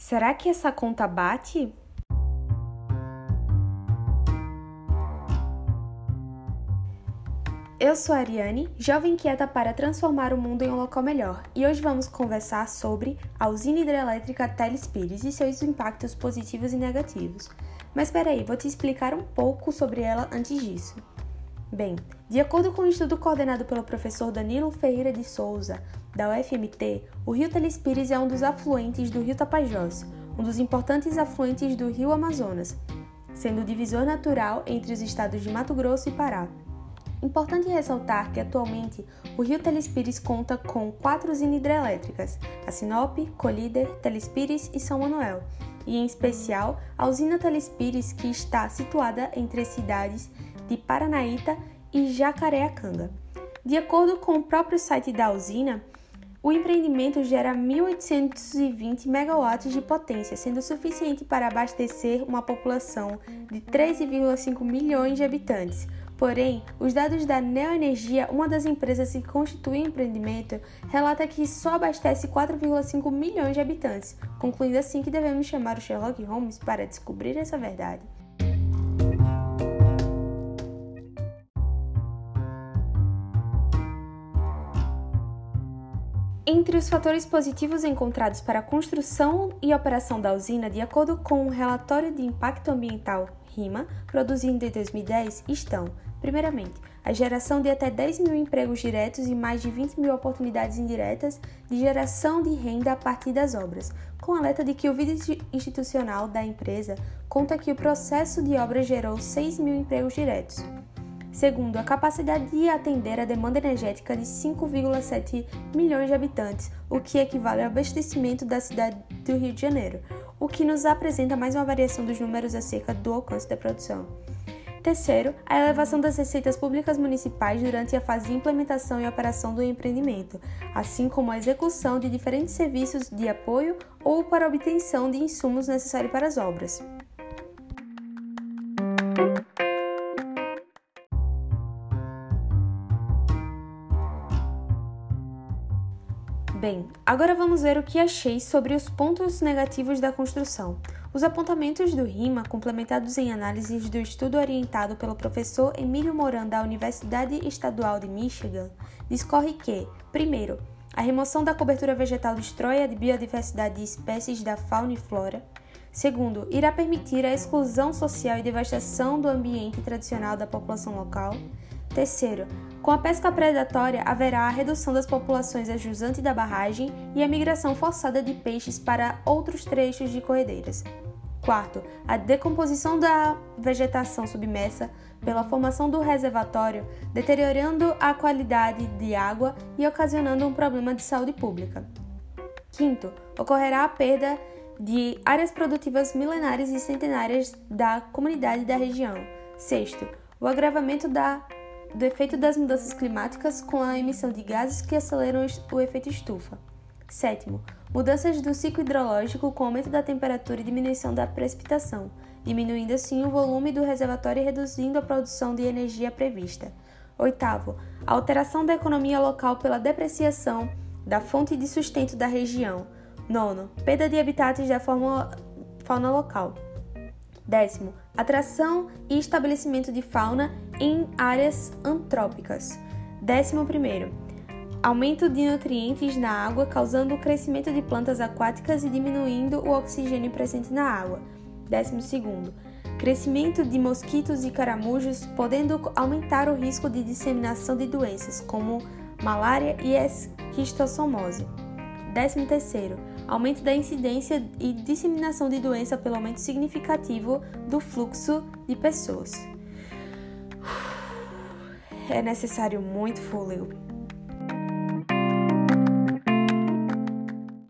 Será que essa conta bate? Eu sou a Ariane, jovem quieta para transformar o mundo em um local melhor, e hoje vamos conversar sobre a usina hidrelétrica Telespires e seus impactos positivos e negativos. Mas peraí, vou te explicar um pouco sobre ela antes disso. Bem, de acordo com o um estudo coordenado pelo professor Danilo Ferreira de Souza, da UFMT, o rio Telespires é um dos afluentes do rio Tapajós, um dos importantes afluentes do rio Amazonas, sendo o divisor natural entre os estados de Mato Grosso e Pará. Importante ressaltar que atualmente o Rio Telespires conta com quatro usinas hidrelétricas, a Sinop, Colíder, Telespires e São Manuel, e em especial a usina Telespires que está situada entre as cidades de Paranaíta e Jacareacanga. De acordo com o próprio site da usina, o empreendimento gera 1.820 megawatts de potência, sendo suficiente para abastecer uma população de 13,5 milhões de habitantes, Porém, os dados da Neoenergia, uma das empresas que constitui o empreendimento, relata que só abastece 4,5 milhões de habitantes, concluindo assim que devemos chamar o Sherlock Holmes para descobrir essa verdade. Entre os fatores positivos encontrados para a construção e operação da usina, de acordo com o relatório de impacto ambiental RIMA, produzido em 2010, estão Primeiramente, a geração de até 10 mil empregos diretos e mais de 20 mil oportunidades indiretas de geração de renda a partir das obras, com alerta de que o vídeo institucional da empresa conta que o processo de obra gerou 6 mil empregos diretos. Segundo, a capacidade de atender a demanda energética de 5,7 milhões de habitantes, o que equivale ao abastecimento da cidade do Rio de Janeiro, o que nos apresenta mais uma variação dos números acerca do alcance da produção. Terceiro, a elevação das receitas públicas municipais durante a fase de implementação e operação do empreendimento, assim como a execução de diferentes serviços de apoio ou para obtenção de insumos necessários para as obras. Bem, agora vamos ver o que achei sobre os pontos negativos da construção. Os apontamentos do RIMA, complementados em análises do estudo orientado pelo professor Emílio Moran da Universidade Estadual de Michigan, discorre que, primeiro, a remoção da cobertura vegetal destrói a biodiversidade de espécies da fauna e flora. Segundo, irá permitir a exclusão social e devastação do ambiente tradicional da população local. Terceiro, com a pesca predatória haverá a redução das populações ajusante da barragem e a migração forçada de peixes para outros trechos de corredeiras. Quarto, a decomposição da vegetação submersa pela formação do reservatório, deteriorando a qualidade de água e ocasionando um problema de saúde pública. Quinto, ocorrerá a perda de áreas produtivas milenares e centenárias da comunidade da região. Sexto, o agravamento da do efeito das mudanças climáticas com a emissão de gases que aceleram o efeito estufa. Sétimo, mudanças do ciclo hidrológico com aumento da temperatura e diminuição da precipitação, diminuindo assim o volume do reservatório e reduzindo a produção de energia prevista. Oitavo, alteração da economia local pela depreciação da fonte de sustento da região. Nono, perda de habitats da fauna local. Décimo, atração e estabelecimento de fauna em áreas antrópicas. Décimo primeiro, aumento de nutrientes na água causando o crescimento de plantas aquáticas e diminuindo o oxigênio presente na água. Décimo segundo, crescimento de mosquitos e caramujos podendo aumentar o risco de disseminação de doenças como malária e esquistossomose. Décimo terceiro, aumento da incidência e disseminação de doença pelo aumento significativo do fluxo de pessoas. É necessário muito fôlego.